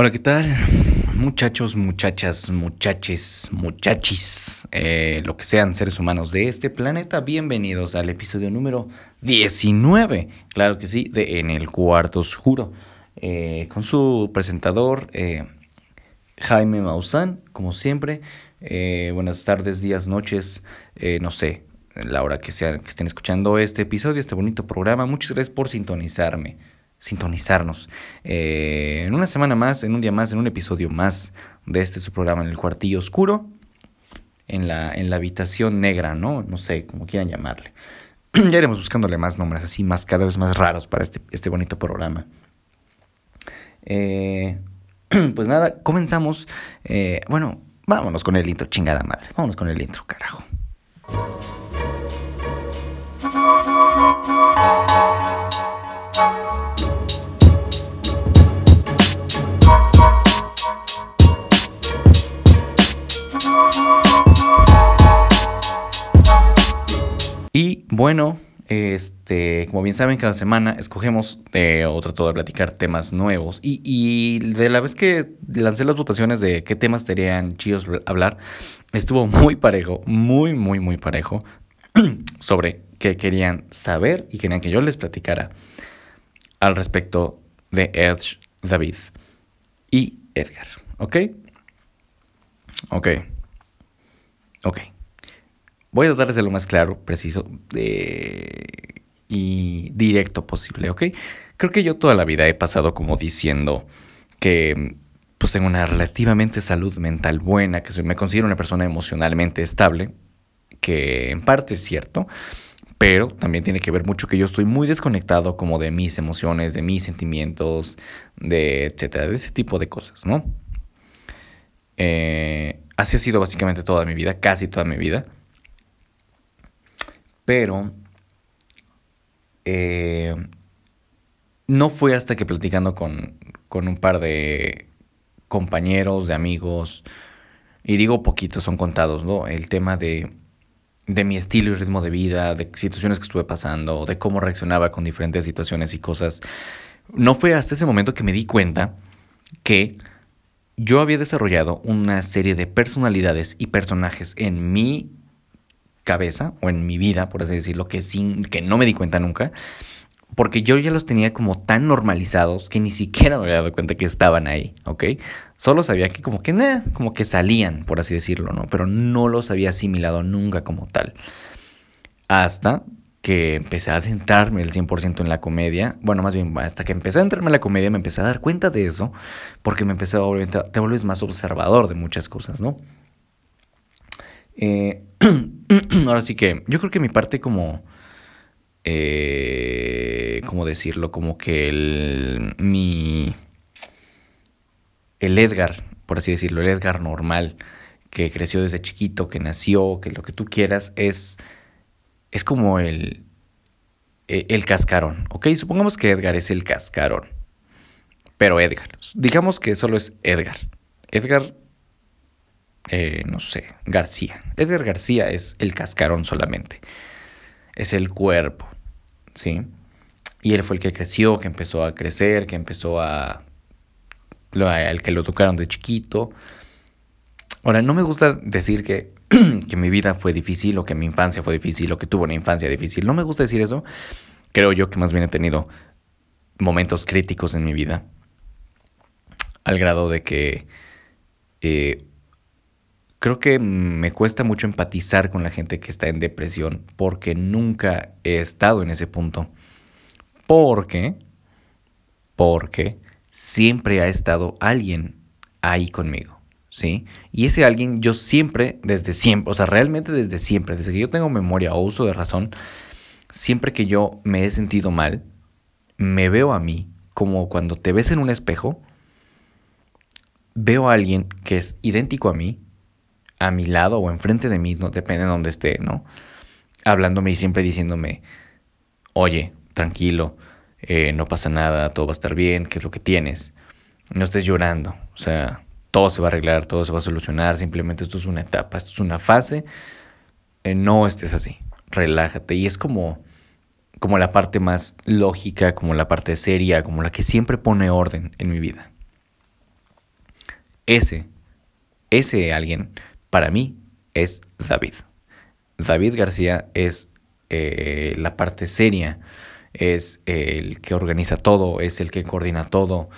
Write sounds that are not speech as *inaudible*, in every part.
Hola, ¿qué tal? Muchachos, muchachas, muchaches, muchachis, eh, lo que sean seres humanos de este planeta, bienvenidos al episodio número 19, claro que sí, de En el Cuarto Oscuro, eh, con su presentador eh, Jaime Maussan, como siempre. buenas tardes, días, noches, no sé, la hora que, sea, que estén escuchando este episodio, este bonito programa. Muchas gracias por sintonizarme sintonizarnos. Eh, en una semana más, en un día más, en un episodio más de este su programa en el cuartillo oscuro, en la, en la habitación negra, ¿no? No sé, como quieran llamarle. *clears throat* ya iremos buscándole más nombres así, más cada vez más raros para este, este bonito programa. Eh, *clears throat* pues nada, comenzamos. Eh, bueno, vámonos con el intro, chingada madre. Vámonos con el intro, carajo. Y bueno, este, como bien saben, cada semana escogemos eh, o trato de platicar temas nuevos. Y, y, de la vez que lancé las votaciones de qué temas serían chidos hablar, estuvo muy parejo, muy, muy, muy parejo *clears throat* sobre qué querían saber y querían que yo les platicara al respecto de Edge, David y Edgar. ¿Ok? Ok. Ok. Voy a tratar de lo más claro, preciso y directo posible, ¿ok? Creo que yo toda la vida he pasado como diciendo que pues tengo una relativamente salud mental buena, que me considero una persona emocionalmente estable, que en parte es cierto, pero también tiene que ver mucho que yo estoy muy desconectado como de mis emociones, de mis sentimientos, de etcétera, de ese tipo de cosas, ¿no? Eh, así ha sido básicamente toda mi vida, casi toda mi vida. Pero eh, no fue hasta que platicando con, con un par de compañeros, de amigos, y digo poquitos, son contados, ¿no? El tema de, de mi estilo y ritmo de vida, de situaciones que estuve pasando, de cómo reaccionaba con diferentes situaciones y cosas. No fue hasta ese momento que me di cuenta que yo había desarrollado una serie de personalidades y personajes en mi cabeza o en mi vida, por así decirlo, que, sin, que no me di cuenta nunca, porque yo ya los tenía como tan normalizados que ni siquiera me había dado cuenta que estaban ahí, ¿ok? Solo sabía que como que, nada como que salían, por así decirlo, ¿no? Pero no los había asimilado nunca como tal. Hasta que empecé a adentrarme el 100% en la comedia, bueno, más bien hasta que empecé a entrarme en la comedia me empecé a dar cuenta de eso, porque me empecé a volver, te vuelves más observador de muchas cosas, ¿no? Eh, *clears throat* ahora sí que yo creo que mi parte como... Eh, ¿Cómo decirlo? Como que el... Mi... El Edgar, por así decirlo, el Edgar normal, que creció desde chiquito, que nació, que lo que tú quieras, es... Es como el... E, el cascarón, ¿ok? Supongamos que Edgar es el cascarón. Pero Edgar, digamos que solo es Edgar. Edgar eh, no sé, García. Edgar García es el cascarón solamente. Es el cuerpo, ¿sí? Y él fue el que creció, que empezó a crecer, que empezó a... El que lo tocaron de chiquito. Ahora, no me gusta decir que, *clears throat* que mi vida fue difícil o que mi infancia fue difícil o que tuvo una infancia difícil. No me gusta decir eso. Creo yo que más bien he tenido momentos críticos en mi vida. Al grado de que eh, Creo que me cuesta mucho empatizar con la gente que está en depresión porque nunca he estado en ese punto. Porque, porque siempre ha estado alguien ahí conmigo, ¿sí? Y ese alguien yo siempre, desde siempre, o sea, realmente desde siempre, desde que yo tengo memoria o uso de razón, siempre que yo me he sentido mal, me veo a mí como cuando te ves en un espejo, veo a alguien que es idéntico a mí, a mi lado o enfrente de mí, no depende de donde esté, ¿no? Hablándome y siempre diciéndome, oye, tranquilo, eh, no pasa nada, todo va a estar bien, ¿qué es lo que tienes? No estés llorando, o sea, todo se va a arreglar, todo se va a solucionar, simplemente esto es una etapa, esto es una fase, eh, no estés así, relájate. Y es como, como la parte más lógica, como la parte seria, como la que siempre pone orden en mi vida. ese, ese alguien, para mí, es David. David García es eh, la parte seria, es el que organiza todo, es el que coordina todo,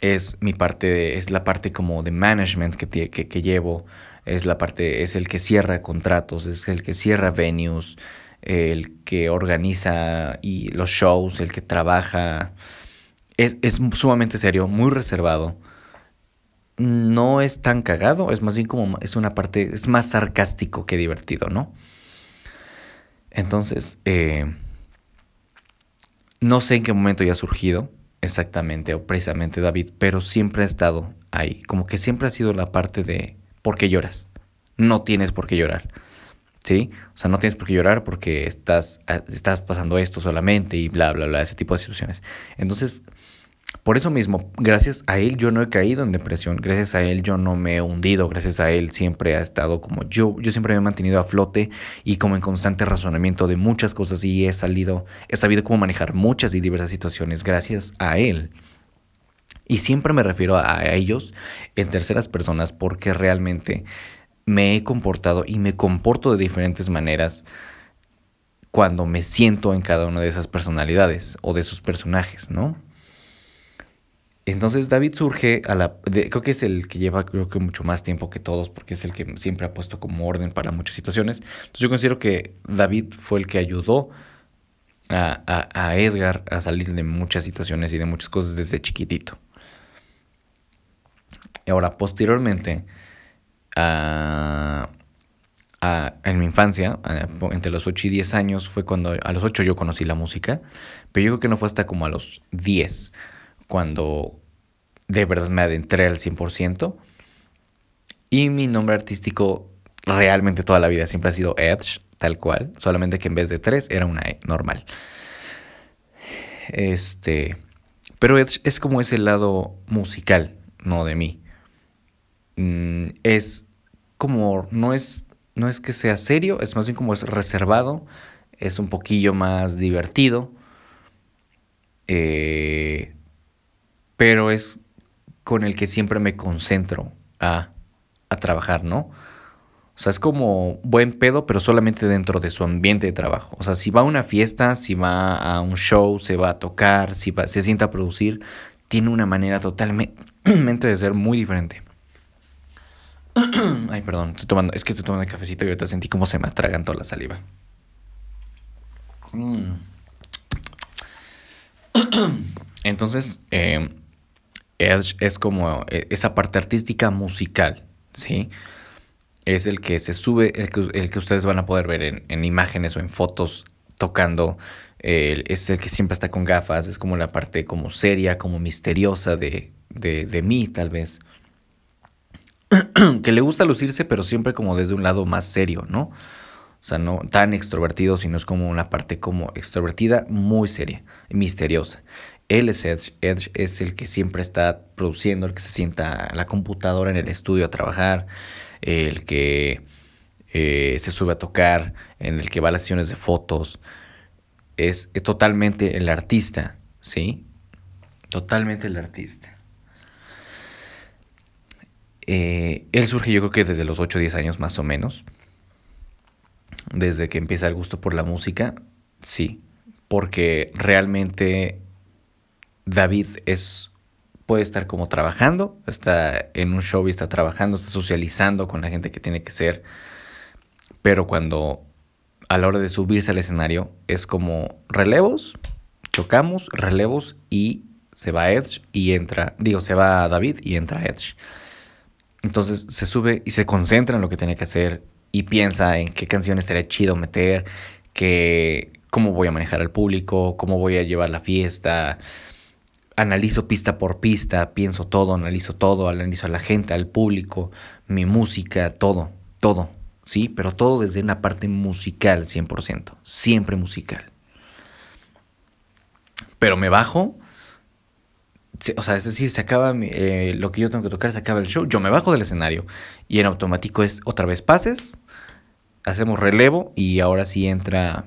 es mi parte, es la parte como de management que, que, que llevo, es la parte, es el que cierra contratos, es el que cierra venues, el que organiza y los shows, el que trabaja. Es, es sumamente serio, muy reservado. No es tan cagado, es más bien como es una parte, es más sarcástico que divertido, ¿no? Entonces, eh, no sé en qué momento ya ha surgido exactamente o precisamente David, pero siempre ha estado ahí, como que siempre ha sido la parte de ¿por qué lloras? No tienes por qué llorar. ¿Sí? O sea, no tienes por qué llorar porque estás, ah, estás pasando esto solamente y bla, bla, bla, ese tipo de situaciones. Entonces, por eso mismo, gracias a él yo no he caído en depresión, gracias a él yo no me he hundido, gracias a él siempre ha estado como yo, yo siempre me he mantenido a flote y como en constante razonamiento de muchas cosas y he salido, he sabido cómo manejar muchas y diversas situaciones gracias a él. Y siempre me refiero a, ellos en terceras personas porque realmente me he comportado y me comporto de diferentes maneras cuando me siento en cada una de esas personalidades o de esos personajes, ¿no? Entonces David surge a la... creo que es el que lleva creo que mucho más tiempo que todos porque es el que siempre ha puesto como orden para muchas situaciones. Entonces yo considero que David fue el que ayudó a, a Edgar a salir de muchas situaciones y de muchas cosas desde chiquitito. Y ahora, posteriormente, en mi infancia, entre los 8 y 10 años, fue cuando a los 8 yo conocí la música, pero yo creo que no fue hasta como a los 10 cuando de verdad me adentré al 100%. Y mi nombre artístico realmente toda la vida siempre ha sido Edge, tal cual, solamente que en vez de 3 era una E normal. Este, pero Edge es como ese lado musical, no de mí. Mm, es como, no es, no es que sea serio, es más bien como es reservado, es un poquillo más divertido, eh, pero es con el que siempre me concentro a, a trabajar, ¿no? O sea, es como buen pedo, pero solamente dentro de su ambiente de trabajo. O sea, si va a una fiesta, si va a un show, se va a tocar, si se sienta a producir, tiene una manera totalmente *clears throat* de ser muy diferente. *clears throat* Ay, perdón, estoy tomando, es que estoy tomando el cafecito y ahorita sentí como se me toda la saliva. Mm. Entonces, eh, es, como eh, esa parte artística musical, ¿sí? Es el que se sube, el que, el que ustedes van a poder ver en, imágenes o en fotos tocando. es el que siempre está con gafas, es como la parte como seria, como misteriosa de, de, de mí, tal vez. *clears throat* que le gusta lucirse, pero siempre como desde un lado más serio, ¿no? O sea, no tan extrovertido, sino es como una parte como extrovertida, muy seria, misteriosa. Él es Edge, Edge es el que siempre está produciendo, el que se sienta a la computadora en el estudio a trabajar, el que eh, se sube a tocar, en el que va a las sesiones de fotos. Es, es totalmente el artista, ¿sí? Totalmente el artista. Eh, él surge yo creo que desde los 8 o 10 años más o menos. Desde que empieza el gusto por la música, sí. Porque realmente David es puede estar como trabajando, está en un show y está trabajando, está socializando con la gente que tiene que ser, pero cuando a la hora de subirse al escenario es como relevos, chocamos, relevos y se va Edge y entra, digo, se va David y entra Edge. Entonces se sube y se concentra en lo que tiene que hacer y piensa en qué canciones estaría chido meter, que, cómo voy a manejar al público, cómo voy a llevar la fiesta. Analizo pista por pista, pienso todo, analizo todo, analizo a la gente, al público, mi música, todo, todo, ¿sí? Pero todo desde una parte musical, 100%, siempre musical. Pero me bajo o sea, es decir, se acaba eh, lo que yo tengo que tocar, se acaba el show, yo me bajo del escenario y en automático es otra vez pases, hacemos relevo y ahora sí entra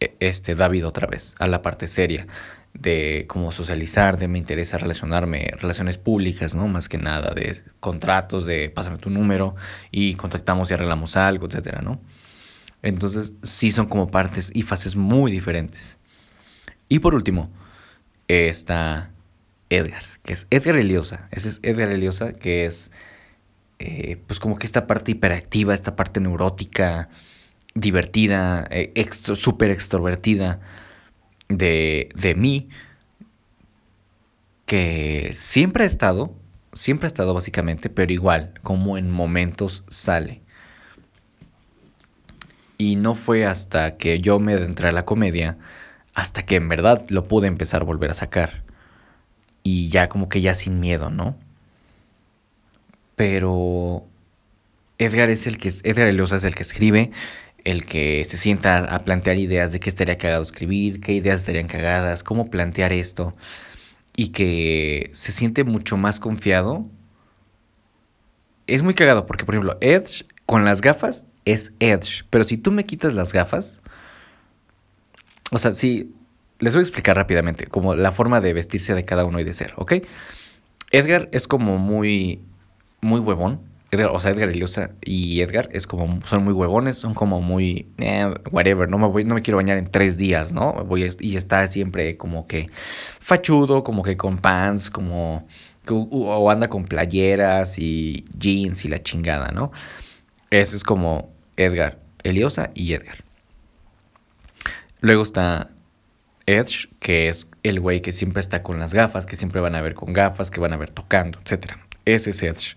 e, este David otra vez a la parte seria. De cómo socializar, de me interesa relacionarme, relaciones públicas, ¿no? Más que nada, de contratos, de pásame tu número y contactamos y arreglamos algo, etcétera, ¿no? Entonces, sí son como partes y fases muy diferentes. Y por último, está Edgar, que es Edgar Eliosa. Ese es Edgar Eliosa, que es eh, pues como que esta parte hiperactiva, esta parte neurótica, divertida, eh, súper extrovertida de, de mí, que siempre ha estado, siempre ha estado básicamente, pero igual, como en momentos sale. Y no fue hasta que yo me adentré a la comedia, hasta que en verdad lo pude empezar a volver a sacar. Y ya como que ya sin miedo, ¿no? Pero Edgar es el que Edgar Eliosa es el que escribe, el que se sienta a plantear ideas de qué estaría cagado escribir, qué ideas estarían cagadas, cómo plantear esto, y que se siente mucho más confiado. Es muy cagado porque, por ejemplo, Edge con las gafas es Edge, pero si tú me quitas las gafas, o sea, sí, les voy a explicar rápidamente, como la forma de vestirse de cada uno y de ser, ¿ok? Edgar es como muy, muy huevón, o sea, Edgar Eliosa y Edgar es como, son muy huevones, son como muy, eh, whatever, no me, voy, no me quiero bañar en tres días, ¿no? Voy y está siempre como que fachudo, como que con pants, como, o anda con playeras y jeans y la chingada, ¿no? Ese es como Edgar Eliosa y Edgar. Luego está Edge, que es el güey que siempre está con las gafas, que siempre van a ver con gafas, que van a ver tocando, etc. Ese es Edge.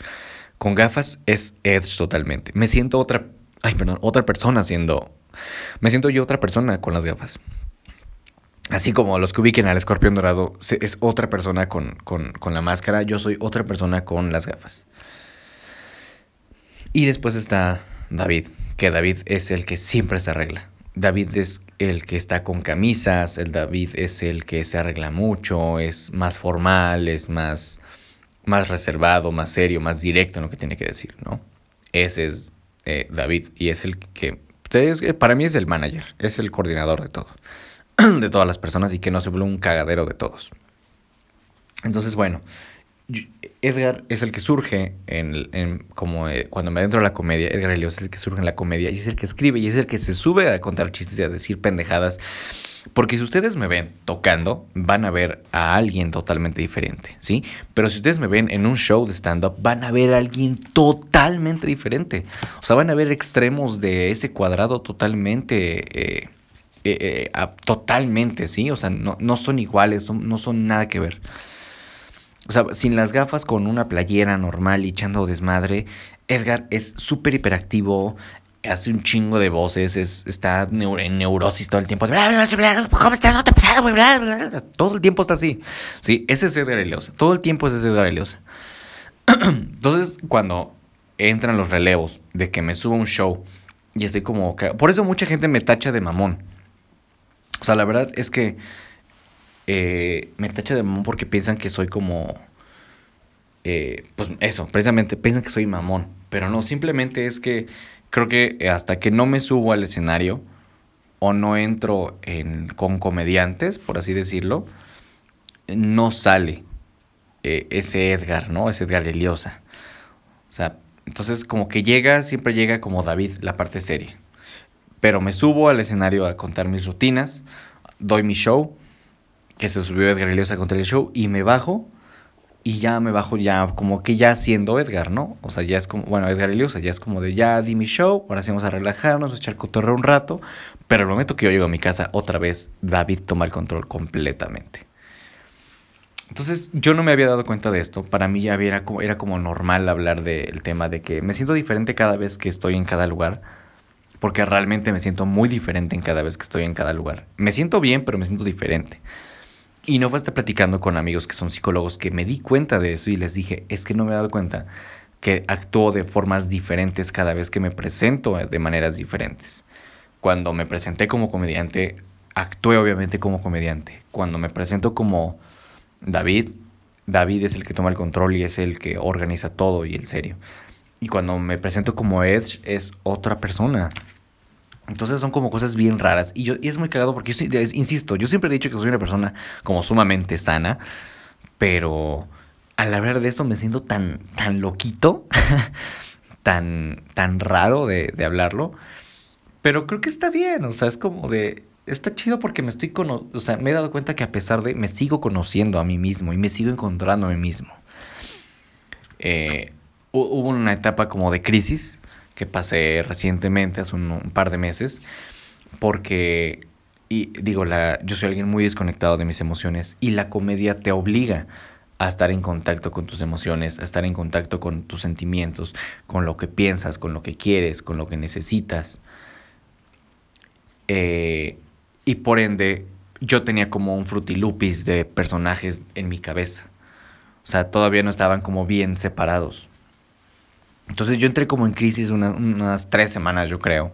Con gafas es Edge totalmente. Me siento otra, ay, perdón, otra persona siendo, me siento yo otra persona con las gafas. Así como los que ubiquen al escorpión dorado, es otra persona con, con, con la máscara, yo soy otra persona con las gafas. Y después está David, que David es el que siempre se arregla. David es el que está con camisas, el David es el que se arregla mucho, es más formal, es más más reservado, más serio, más directo en lo que tiene que decir, ¿no? Ese es eh, David y es el que, para mí es el manager, es el coordinador de todo, *clears throat* de todas las personas y que no se vuelve un cagadero de todos. Entonces, bueno, Edgar es el que surge en, como eh, cuando me adentro a la comedia, Edgar Elios es el que surge en la comedia y es el que escribe y es el que se sube a contar chistes y a decir pendejadas porque si ustedes me ven tocando, van a ver a alguien totalmente diferente, ¿sí? Pero si ustedes me ven en un show de stand-up, van a ver a alguien totalmente diferente. O sea, van a ver extremos de ese cuadrado totalmente... Eh, eh, eh, totalmente, ¿sí? O sea, no, no son iguales, no son nada que ver. O sea, sin las gafas, con una playera normal y echando desmadre, Edgar es súper hiperactivo, hace un chingo de voces, es, está en neurosis todo el tiempo. ¿Cómo estás? No te Todo el tiempo está así. Sí, ese es Edgar Eliosa. Todo el tiempo es Edgar Eliosa. *clears throat* Entonces, cuando entran los relevos de que me subo a un show y estoy como... Por eso mucha gente me tacha de mamón. O sea, la verdad es que eh, me tacha de mamón porque piensan que soy como... Eh, pues eso, precisamente piensan que soy mamón. Pero no, simplemente es que creo que hasta que no me subo al escenario o no entro en, con comediantes, por así decirlo, no sale eh, ese Edgar, ¿no? Ese Edgar Eliosa. O sea, entonces como que llega, siempre llega como David, la parte seria. Pero me subo al escenario a contar mis rutinas, doy mi show, que se subió Edgar Eliosa a contar el show, y me bajo y ya me bajo ya como que ya siendo Edgar, ¿no? O sea, ya es como, bueno, Edgar Eliosa, ya es como de ya di mi show, ahora sí vamos a relajarnos, a echar cotorreo un rato, pero el momento que yo llego a mi casa, otra vez David toma el control completamente. Entonces yo no me había dado cuenta de esto, para mí ya era como, era como normal hablar del tema de que me siento diferente cada vez que estoy en cada lugar, porque realmente me siento muy diferente en cada vez que estoy en cada lugar. Me siento bien, pero me siento diferente. Y no fue hasta platicando con amigos que son psicólogos que me di cuenta de eso y les dije, es que no me he dado cuenta que actúo de formas diferentes cada vez que me presento de maneras diferentes. Cuando me presenté como comediante, actué obviamente como comediante. Cuando me presento como David, David es el que toma el control y es el que organiza todo y el serio. Y cuando me presento como Edge, es otra persona. Entonces son como cosas bien raras. Y, yo, y es muy cagado porque, yo, insisto, yo siempre he dicho que soy una persona como sumamente sana, pero al hablar de esto me siento tan, tan loquito, *laughs* tan, tan raro de, de hablarlo. Pero creo que está bien, o sea, es como de, está chido porque me estoy o sea, me he dado cuenta que a pesar de me sigo conociendo a mí mismo y me sigo encontrando a mí mismo. Eh, hubo una etapa como de crisis que pasé recientemente, hace un, par de meses, porque, y digo, la, yo soy alguien muy desconectado de mis emociones y la comedia te obliga a estar en contacto con tus emociones, a estar en contacto con tus sentimientos, con lo que piensas, con lo que quieres, con lo que necesitas. Eh, y por ende, yo tenía como un frutilupis de personajes en mi cabeza. O sea, todavía no estaban como bien separados. Entonces yo entré como en crisis unas tres semanas, yo creo,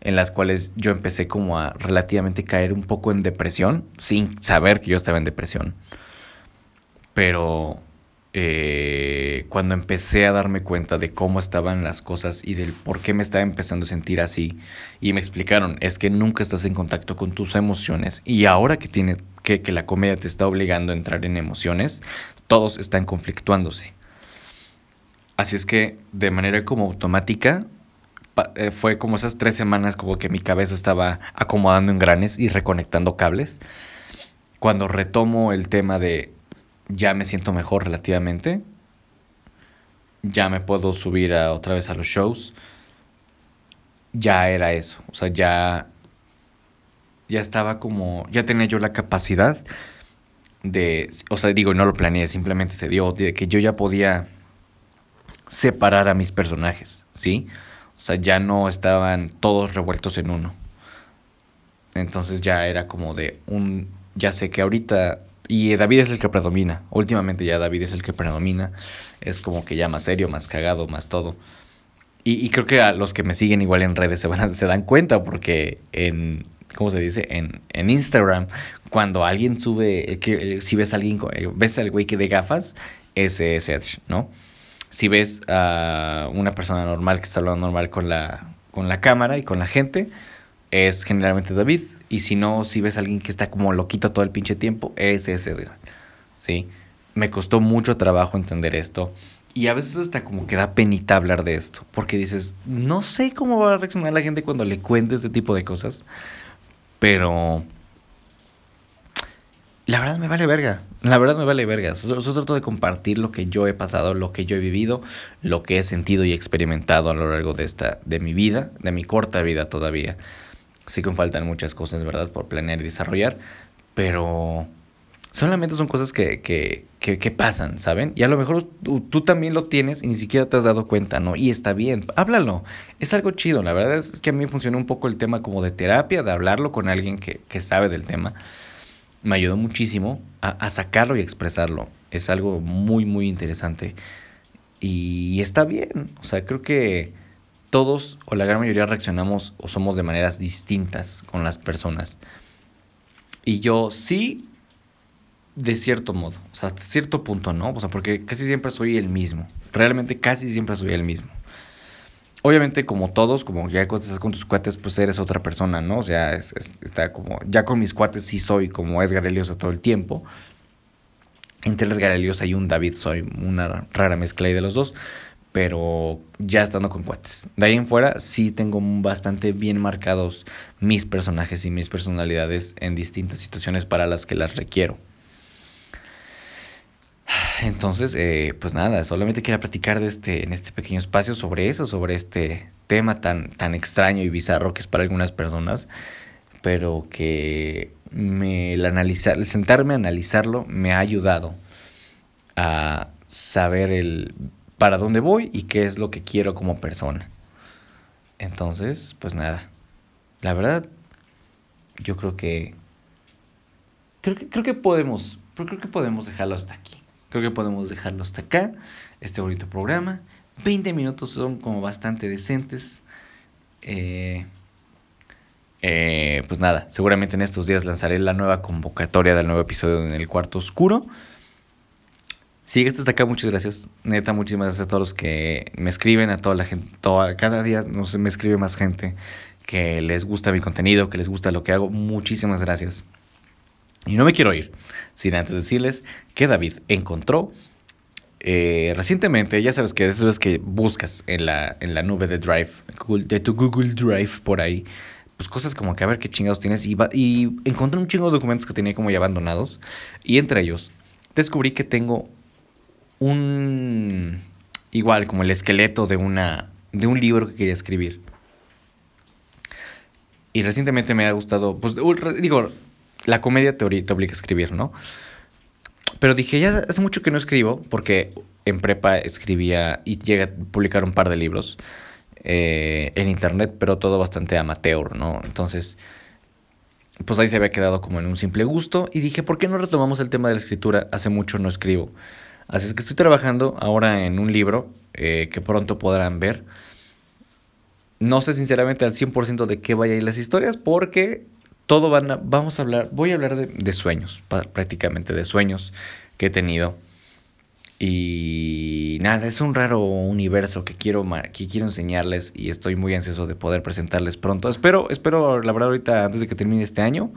en las cuales yo empecé como a relativamente caer un poco en depresión, sin saber que yo estaba en depresión. Pero eh, cuando empecé a darme cuenta de cómo estaban las cosas y del por qué me estaba empezando a sentir así, y me explicaron, es que nunca estás en contacto con tus emociones, y ahora que, tiene, que, que la comedia te está obligando a entrar en emociones, todos están conflictuándose. Así es que de manera como automática eh, fue como esas tres semanas como que mi cabeza estaba acomodando en granes y reconectando cables. Cuando retomo el tema de ya me siento mejor relativamente, ya me puedo subir otra vez a los shows, ya era eso. O sea, ya, ya estaba como, ya tenía yo la capacidad de, o sea, digo, no lo planeé, simplemente se dio, de que yo ya podía separar a mis personajes, ¿sí? O sea, ya no estaban todos revueltos en uno. Entonces ya era como de un, ya sé que ahorita, y David es el que predomina, últimamente ya David es el que predomina, es como que ya más serio, más cagado, más todo. Y, creo que a los que me siguen igual en redes se, van se dan cuenta porque en, ¿cómo se dice? En, en Instagram, cuando alguien sube, que, si ves a alguien, eh, ves al güey que de gafas, ese es Edge, ¿no? Si ves a una persona normal que está hablando normal con la, con la cámara y con la gente, es generalmente David. Y si no, si ves a alguien que está como loquito todo el pinche tiempo, es ese. ¿Sí? Me costó mucho trabajo entender esto. Y a veces hasta como que da penita hablar de esto. Porque dices, no sé cómo va a reaccionar la gente cuando le cuente este tipo de cosas. Pero la verdad me vale verga. La verdad me vale verga. Yo, trato de compartir lo que yo he pasado, lo que yo he vivido, lo que he sentido y experimentado a lo largo de esta, de mi vida, de mi corta vida todavía. Sí que faltan muchas cosas, ¿verdad? Por planear y desarrollar. Pero solamente son cosas que, que, que, pasan, ¿saben? Y a lo mejor tú, tú, también lo tienes y ni siquiera te has dado cuenta, ¿no? Y está bien, háblalo. Es algo chido. La verdad es que a mí funcionó un poco el tema como de terapia, de hablarlo con alguien que, que sabe del tema me ayudó muchísimo a, sacarlo y expresarlo. Es algo muy, muy interesante. Y está bien. O sea, creo que todos o la gran mayoría reaccionamos o somos de maneras distintas con las personas. Y yo sí, de cierto modo, o sea, hasta cierto punto, ¿no? O sea, porque casi siempre soy el mismo. Realmente casi siempre soy el mismo. Obviamente, como todos, como ya cuando estás con tus cuates, pues eres otra persona, ¿no? O sea, está como, ya con mis cuates sí soy como Edgar Eliosa todo el tiempo. Entre Edgar Eliosa y un David soy una rara mezcla ahí de los dos, pero ya estando con cuates. De ahí en fuera sí tengo bastante bien marcados mis personajes y mis personalidades en distintas situaciones para las que las requiero. Entonces, eh, pues nada, solamente quería platicar de este, en este pequeño espacio sobre eso, sobre este tema tan, tan extraño y bizarro que es para algunas personas, pero que me, el, analizar, el sentarme a analizarlo me ha ayudado a saber el para dónde voy y qué es lo que quiero como persona. Entonces, pues nada, la verdad, yo creo que creo que, creo que podemos, creo que podemos dejarlo hasta aquí. Creo que podemos dejarlo hasta acá, este bonito programa. 20 minutos son como bastante decentes. Eh, eh, pues nada, seguramente en estos días lanzaré la nueva convocatoria del nuevo episodio en el cuarto oscuro. Si hasta acá, muchas gracias. Neta, muchísimas gracias a todos los que me escriben, a toda la gente. Toda, cada día me escribe más gente que les gusta mi contenido, que les gusta lo que hago. Muchísimas gracias. Y no me quiero ir sin antes decirles que David encontró eh, recientemente, ya sabes que eso es que buscas en la, en la nube de Drive, de tu Google Drive por ahí, pues cosas como que a ver qué chingados tienes. Y, y encontré un chingo de documentos que tenía como ya abandonados. Y entre ellos descubrí que tengo un... Igual como el esqueleto de, una, de un libro que quería escribir. Y recientemente me ha gustado, pues digo, la comedia te, obliga a escribir, ¿no? Pero dije, ya hace mucho que no escribo, porque en prepa escribía y llegué a publicar un par de libros eh, en internet, pero todo bastante amateur, ¿no? Entonces, pues ahí se había quedado como en un simple gusto y dije, ¿por qué no retomamos el tema de la escritura? Hace mucho no escribo. Así es que estoy trabajando ahora en un libro eh, que pronto podrán ver. No sé sinceramente al 100% de qué vaya a ir las historias porque todo van a, vamos a hablar, voy a hablar de, sueños, prácticamente de sueños que he tenido. Y nada, es un raro universo que quiero, que quiero enseñarles y estoy muy ansioso de poder presentarles pronto. Espero, espero, la verdad, ahorita antes de que termine este año.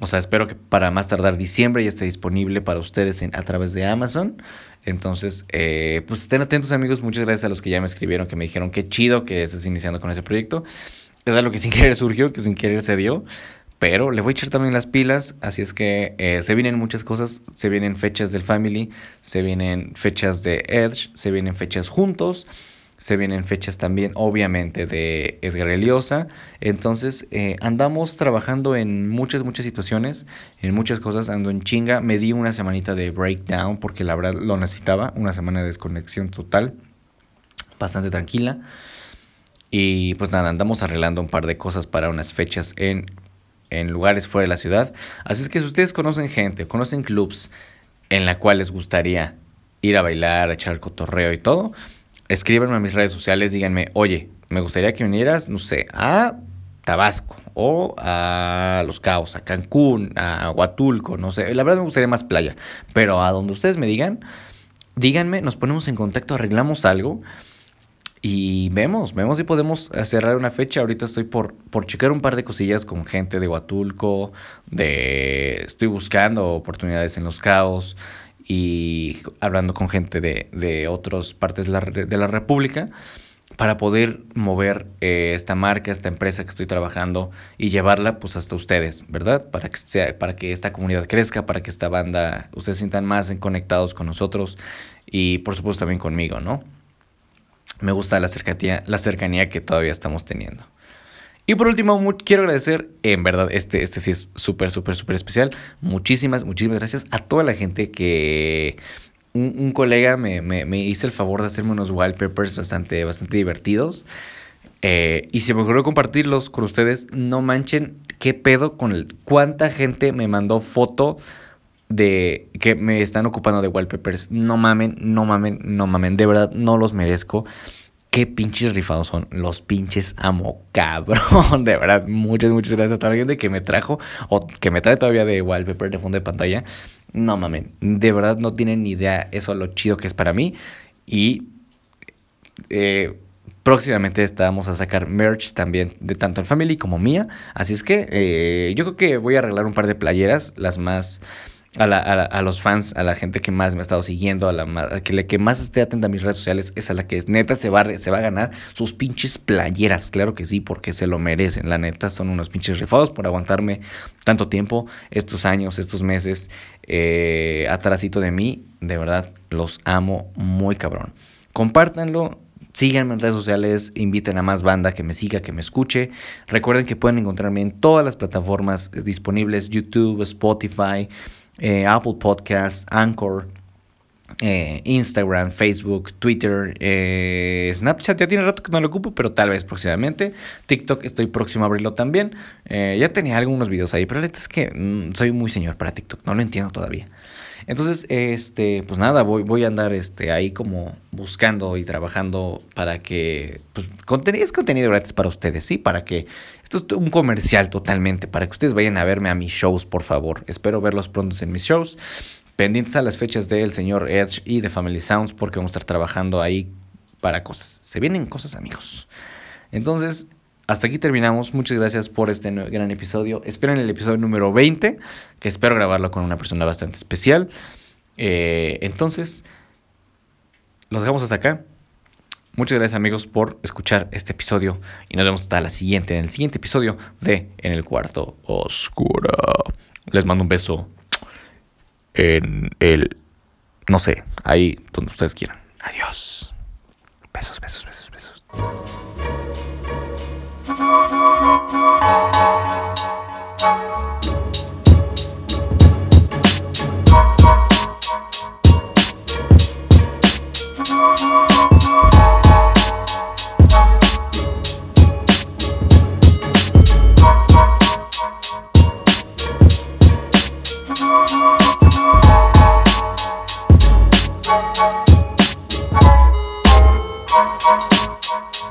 O sea, espero que para más tardar diciembre ya esté disponible para ustedes a través de Amazon. Entonces, eh, pues estén atentos amigos. Muchas gracias a los que ya me escribieron, que me dijeron qué chido que estés iniciando con ese proyecto es algo que sin querer surgió, que sin querer se dio. Pero le voy a echar también las pilas, así es que eh, se vienen muchas cosas, se vienen fechas del Family, se vienen fechas de Edge, se vienen fechas juntos, se vienen fechas también obviamente de Edgar Eliosa. Entonces eh, andamos trabajando en muchas, muchas situaciones, en muchas cosas, ando en chinga. Me di una semanita de breakdown porque la verdad lo necesitaba, una semana de desconexión total, bastante tranquila. Y pues nada, andamos arreglando un par de cosas para unas fechas en, en lugares fuera de la ciudad. Así es que si ustedes conocen gente, conocen clubs en la cual les gustaría ir a bailar, a echar cotorreo y todo, escríbanme a mis redes sociales, díganme, oye, me gustaría que vinieras, no sé, a Tabasco o a Los Cabos, a Cancún, a Huatulco, no sé. La verdad me gustaría más playa, pero a donde ustedes me digan, díganme, nos ponemos en contacto, arreglamos algo y vemos, vemos si podemos cerrar una fecha. Ahorita estoy por, por checar un par de cosillas con gente de Huatulco, de estoy buscando oportunidades en los caos y hablando con gente de, de otras partes de la, de la República para poder mover eh, esta marca, esta empresa que estoy trabajando y llevarla pues hasta ustedes, ¿verdad? Para que sea, para que esta comunidad crezca, para que esta banda ustedes sientan más conectados con nosotros y por supuesto también conmigo, ¿no? Me gusta la cercanía, la cercanía que todavía estamos teniendo. Y por último, quiero agradecer, en verdad, este, este sí es súper, súper, súper especial. Muchísimas, muchísimas gracias a toda la gente que... Un, colega me, me, hizo el favor de hacerme unos wallpapers bastante, bastante divertidos. Eh, y se me ocurrió compartirlos con ustedes. No manchen qué pedo con el, cuánta gente me mandó foto de que me están ocupando de wallpapers. No mamen, no mamen, no mamen. De verdad, no los merezco. Qué pinches rifados son. Los pinches amo, cabrón. *laughs* De verdad, muchas, muchas gracias a toda la gente que me trajo o que me trae todavía de wallpaper de fondo de pantalla. No mamen. De verdad, no tienen ni idea eso lo chido que es para mí. Y eh, próximamente estamos a sacar merch también de tanto el Family como mía. Así es que eh, yo creo que voy a arreglar un par de playeras, las más a, la, a, los fans, a la gente que más me ha estado siguiendo, a la, que, la que más esté atenta a mis redes sociales, es a la que es neta se va, se va a ganar sus pinches playeras. Claro que sí, porque se lo merecen. La neta, son unos pinches rifados por aguantarme tanto tiempo, estos años, estos meses, eh, atrásito de mí. De verdad, los amo muy cabrón. Compártanlo, Síganme en redes sociales, inviten a más banda que me siga, que me escuche. Recuerden que pueden encontrarme en todas las plataformas disponibles, YouTube, Spotify, eh, Apple Podcasts, Anchor, eh, Instagram, Facebook, Twitter, eh, Snapchat ya tiene rato que no lo ocupo, pero tal vez próximamente. TikTok estoy próximo a abrirlo también. ya tenía algunos videos ahí, pero la verdad es que mm, soy muy señor para TikTok, no lo entiendo todavía. Entonces, este, pues nada, voy, voy a andar este, ahí como buscando y trabajando para que, pues, contenido, es contenido gratis para ustedes, ¿sí? Para que esto es un comercial totalmente para que ustedes vayan a verme a mis shows, por favor. Espero verlos pronto en mis shows. Pendientes a las fechas del señor Edge y de Family Sounds porque vamos a estar trabajando ahí para cosas. Se vienen cosas, amigos. Entonces, hasta aquí terminamos. Muchas gracias por este gran episodio. Esperen el episodio número 20, que espero grabarlo con una persona bastante especial. Eh, entonces, los dejamos hasta acá. Muchas gracias amigos por escuchar este episodio y nos vemos hasta la siguiente, en el siguiente episodio de En el cuarto oscuro. Les mando un beso en el, no sé, ahí donde ustedes quieran. Adiós. Besos, besos, besos, besos.